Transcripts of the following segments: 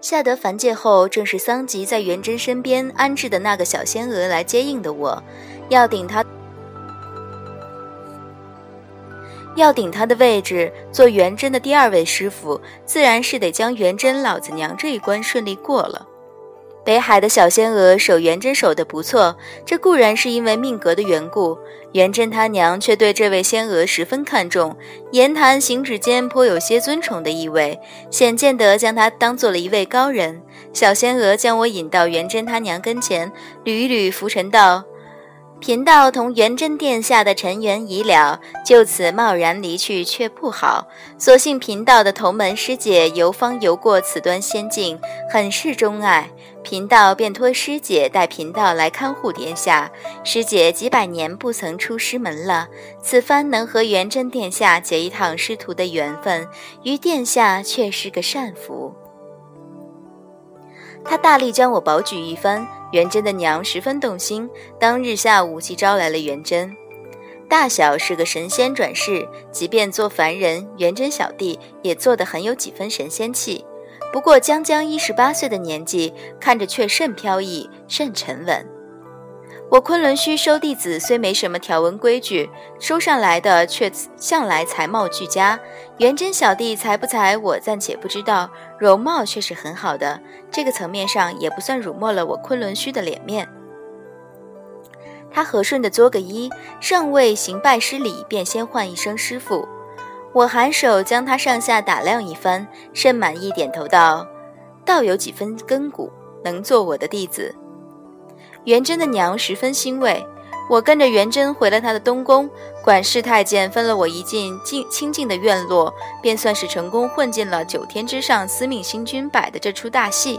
下得凡界后，正是桑吉在元贞身边安置的那个小仙娥来接应的我，要顶他，要顶他的位置，做元贞的第二位师傅，自然是得将元贞老子娘这一关顺利过了。北海的小仙娥守元贞守得不错，这固然是因为命格的缘故。元贞他娘却对这位仙娥十分看重，言谈行止间颇有些尊崇的意味，显见得将她当做了一位高人。小仙娥将我引到元贞他娘跟前，捋一捋浮尘道：“贫道同元贞殿下的尘缘已了，就此贸然离去却不好。所幸贫道的同门师姐游方游过此端仙境，很是钟爱。”贫道便托师姐带贫道来看护殿下。师姐几百年不曾出师门了，此番能和元贞殿下结一趟师徒的缘分，于殿下却是个善福。他大力将我保举一番，元贞的娘十分动心。当日下午即招来了元贞，大小是个神仙转世，即便做凡人，元贞小弟也做得很有几分神仙气。不过将将一十八岁的年纪，看着却甚飘逸，甚沉稳。我昆仑虚收弟子虽没什么条文规矩，收上来的却向来才貌俱佳。元贞小弟才不才，我暂且不知道，容貌却是很好的，这个层面上也不算辱没了我昆仑虚的脸面。他和顺的作个揖，尚未行拜师礼，便先唤一声师傅。我颔首将他上下打量一番，甚满意，点头道：“倒有几分根骨，能做我的弟子。”元贞的娘十分欣慰。我跟着元贞回了他的东宫，管事太监分了我一进近清静的院落，便算是成功混进了九天之上司命星君摆的这出大戏。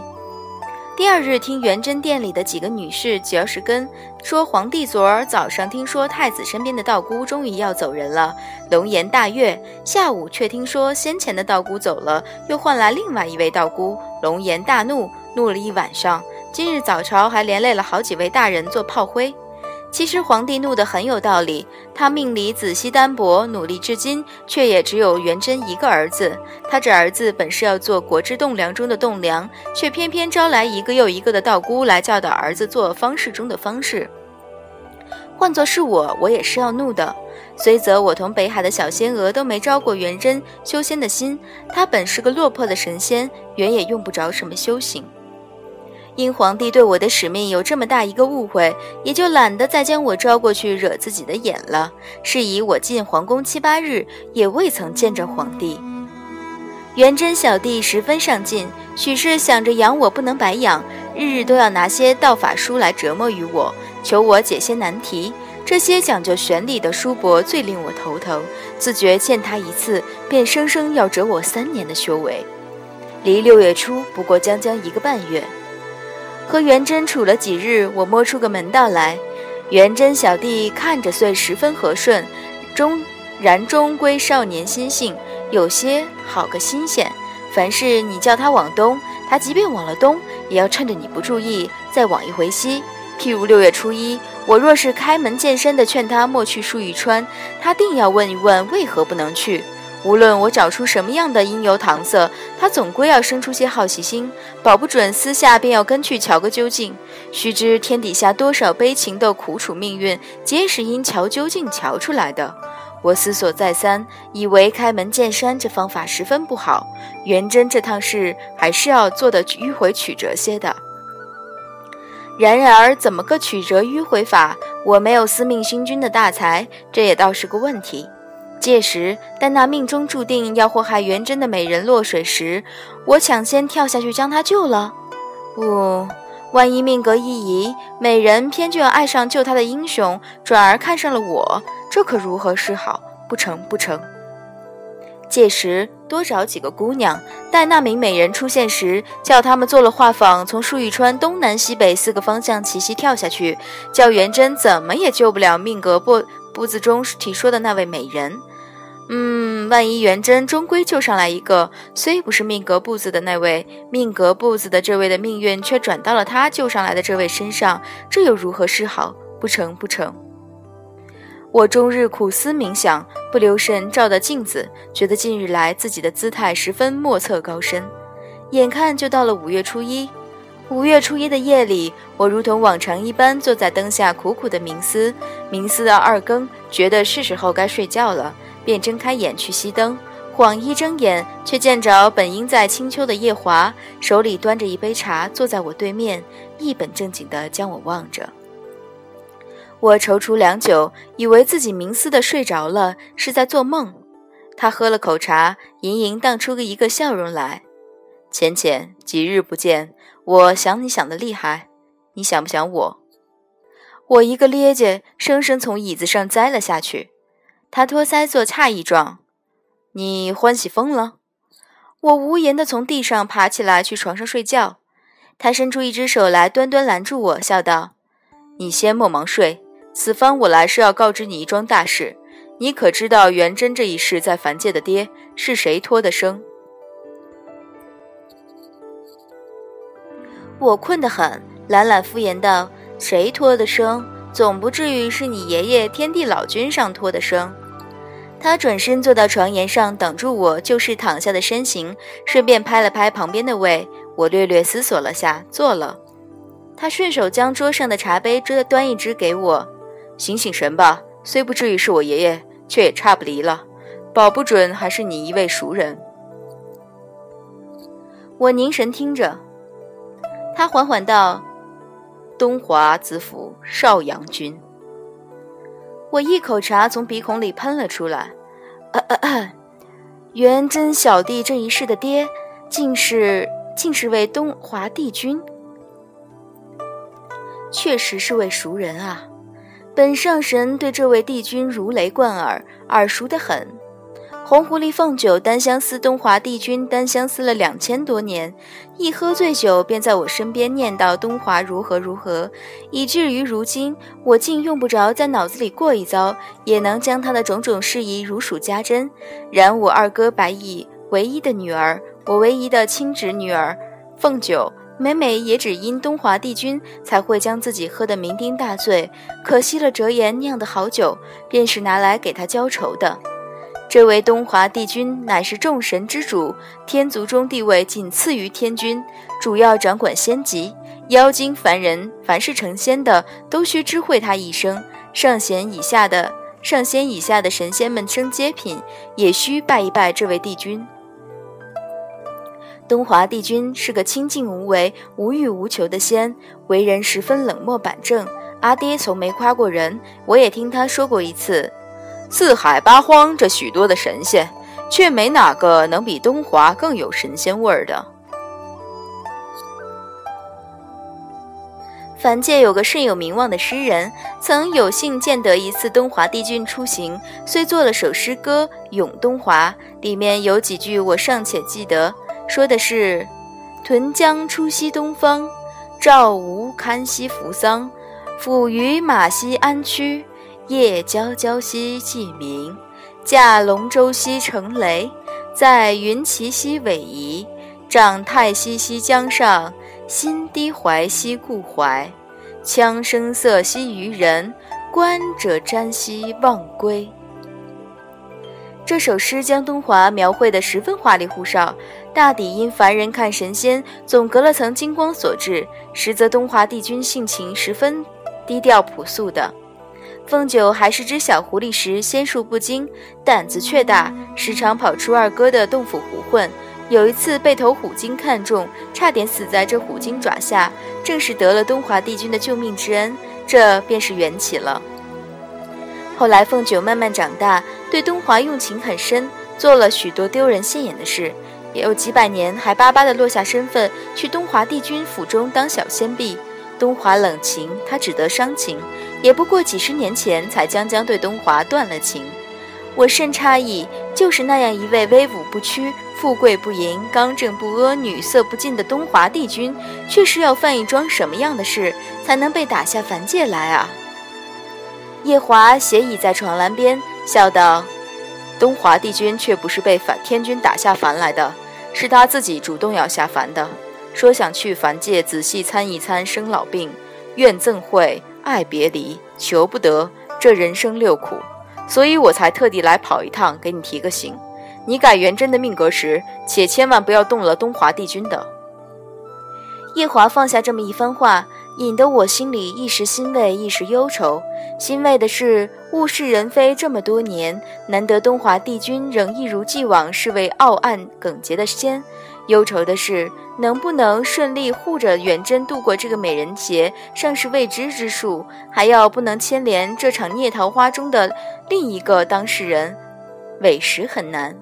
第二日，听元贞殿里的几个女士嚼舌根，说皇帝昨儿早上听说太子身边的道姑终于要走人了，龙颜大悦；下午却听说先前的道姑走了，又换来另外一位道姑，龙颜大怒，怒了一晚上。今日早朝还连累了好几位大人做炮灰。其实皇帝怒得很有道理，他命里仔细单薄，努力至今，却也只有元贞一个儿子。他这儿子本是要做国之栋梁中的栋梁，却偏偏招来一个又一个的道姑来教导儿子做方士中的方士。换作是我，我也是要怒的。虽则我同北海的小仙娥都没招过元贞修仙的心，他本是个落魄的神仙，原也用不着什么修行。因皇帝对我的使命有这么大一个误会，也就懒得再将我招过去惹自己的眼了。是以我进皇宫七八日，也未曾见着皇帝。元贞小弟十分上进，许是想着养我不能白养，日日都要拿些道法书来折磨于我，求我解些难题。这些讲究玄理的书伯最令我头疼，自觉见他一次，便生生要折我三年的修为。离六月初不过将将一个半月。和元贞处了几日，我摸出个门道来。元贞小弟看着虽十分和顺，终然终归少年心性，有些好个新鲜。凡事你叫他往东，他即便往了东，也要趁着你不注意，再往一回西。譬如六月初一，我若是开门见山的劝他莫去漱玉川，他定要问一问为何不能去。无论我找出什么样的因由搪塞，他总归要生出些好奇心，保不准私下便要跟去瞧个究竟。须知天底下多少悲情的苦楚命运，皆是因瞧究竟瞧出来的。我思索再三，以为开门见山这方法十分不好。元贞这趟事还是要做的迂回曲折些的。然而怎么个曲折迂回法？我没有司命星君的大才，这也倒是个问题。届时，待那命中注定要祸害元贞的美人落水时，我抢先跳下去将她救了。不，万一命格一移，美人偏就要爱上救她的英雄，转而看上了我，这可如何是好？不成，不成。届时多找几个姑娘，待那名美人出现时，叫他们做了画舫，从漱玉川东南西北四个方向齐齐跳下去，叫元贞怎么也救不了命格不不字中提说的那位美人。嗯，万一元贞终归救上来一个，虽不是命格簿子的那位，命格簿子的这位的命运却转到了他救上来的这位身上，这又如何是好？不成，不成！我终日苦思冥想，不留神照的镜子，觉得近日来自己的姿态十分莫测高深。眼看就到了五月初一。五月初一的夜里，我如同往常一般坐在灯下，苦苦的冥思。冥思到二更，觉得是时候该睡觉了，便睁开眼去熄灯。晃一睁眼，却见着本应在清秋的夜华，手里端着一杯茶，坐在我对面，一本正经地将我望着。我踌躇良久，以为自己冥思的睡着了，是在做梦。他喝了口茶，盈盈荡出个一个笑容来。浅浅，几日不见。我想你想的厉害，你想不想我？我一个趔趄，生生从椅子上栽了下去。他托腮做诧异状：“你欢喜疯了？”我无言的从地上爬起来去床上睡觉。他伸出一只手来，端端拦住我，笑道：“你先莫忙睡，此番我来是要告知你一桩大事。你可知道元贞这一世在凡界的爹是谁托的生？”我困得很，懒懒敷衍道：“谁托的生？总不至于是你爷爷天地老君上托的生。”他转身坐到床沿上，挡住我就是躺下的身形，顺便拍了拍旁边的位。我略略思索了下，坐了。他顺手将桌上的茶杯端端一只给我：“醒醒神吧，虽不至于是我爷爷，却也差不离了，保不准还是你一位熟人。”我凝神听着。他缓缓道：“东华子府少阳君。”我一口茶从鼻孔里喷了出来。元贞小弟这一世的爹，竟是竟是位东华帝君，确实是位熟人啊！本上神对这位帝君如雷贯耳，耳熟得很。红狐狸凤九单相思东华帝君，单相思了两千多年，一喝醉酒便在我身边念叨东华如何如何，以至于如今我竟用不着在脑子里过一遭，也能将他的种种事宜如数家珍。然我二哥白乙唯一的女儿，我唯一的亲侄女儿凤九，每每也只因东华帝君才会将自己喝得酩酊大醉，可惜了折颜酿的好酒，便是拿来给他浇愁的。这位东华帝君乃是众神之主，天族中地位仅次于天君，主要掌管仙籍。妖精、凡人，凡是成仙的，都需知会他一声。上仙以下的，上仙以下的神仙们升阶品，也需拜一拜这位帝君。东华帝君是个清静无为、无欲无求的仙，为人十分冷漠板正。阿爹从没夸过人，我也听他说过一次。四海八荒，这许多的神仙，却没哪个能比东华更有神仙味儿的。凡界有个甚有名望的诗人，曾有幸见得一次东华帝君出行，遂作了首诗歌《咏东华》，里面有几句我尚且记得，说的是：“屯江出西东方，赵吴堪西扶桑，抚于马西安区。”夜皎皎兮既明，驾龙舟兮乘雷，在云齐兮逶夷，长太息兮江上，心低怀兮故怀，羌声瑟兮渔人，观者瞻兮忘归。这首诗将东华描绘得十分花里胡哨，大抵因凡人看神仙总隔了层金光所致，实则东华帝君性情十分低调朴素的。凤九还是只小狐狸时，仙术不精，胆子却大，时常跑出二哥的洞府胡混。有一次被头虎精看中，差点死在这虎精爪下，正是得了东华帝君的救命之恩，这便是缘起了。后来凤九慢慢长大，对东华用情很深，做了许多丢人现眼的事，也有几百年还巴巴地落下身份，去东华帝君府中当小仙婢。东华冷情，他只得伤情。也不过几十年前，才将将对东华断了情。我甚诧异，就是那样一位威武不屈、富贵不淫、刚正不阿、女色不尽的东华帝君，却是要犯一桩什么样的事，才能被打下凡界来啊？夜华斜倚在床栏边，笑道：“东华帝君却不是被反天君打下凡来的，是他自己主动要下凡的，说想去凡界仔细参一参生老病，怨憎会。”爱别离，求不得，这人生六苦，所以我才特地来跑一趟，给你提个醒。你改元贞的命格时，且千万不要动了东华帝君的。夜华放下这么一番话，引得我心里一时欣慰，一时忧愁。欣慰的是物是人非这么多年，难得东华帝君仍一如既往是位傲岸耿洁的仙；忧愁的是能不能顺利护着远征度过这个美人节，尚是未知之数，还要不能牵连这场孽桃花中的另一个当事人，委实很难。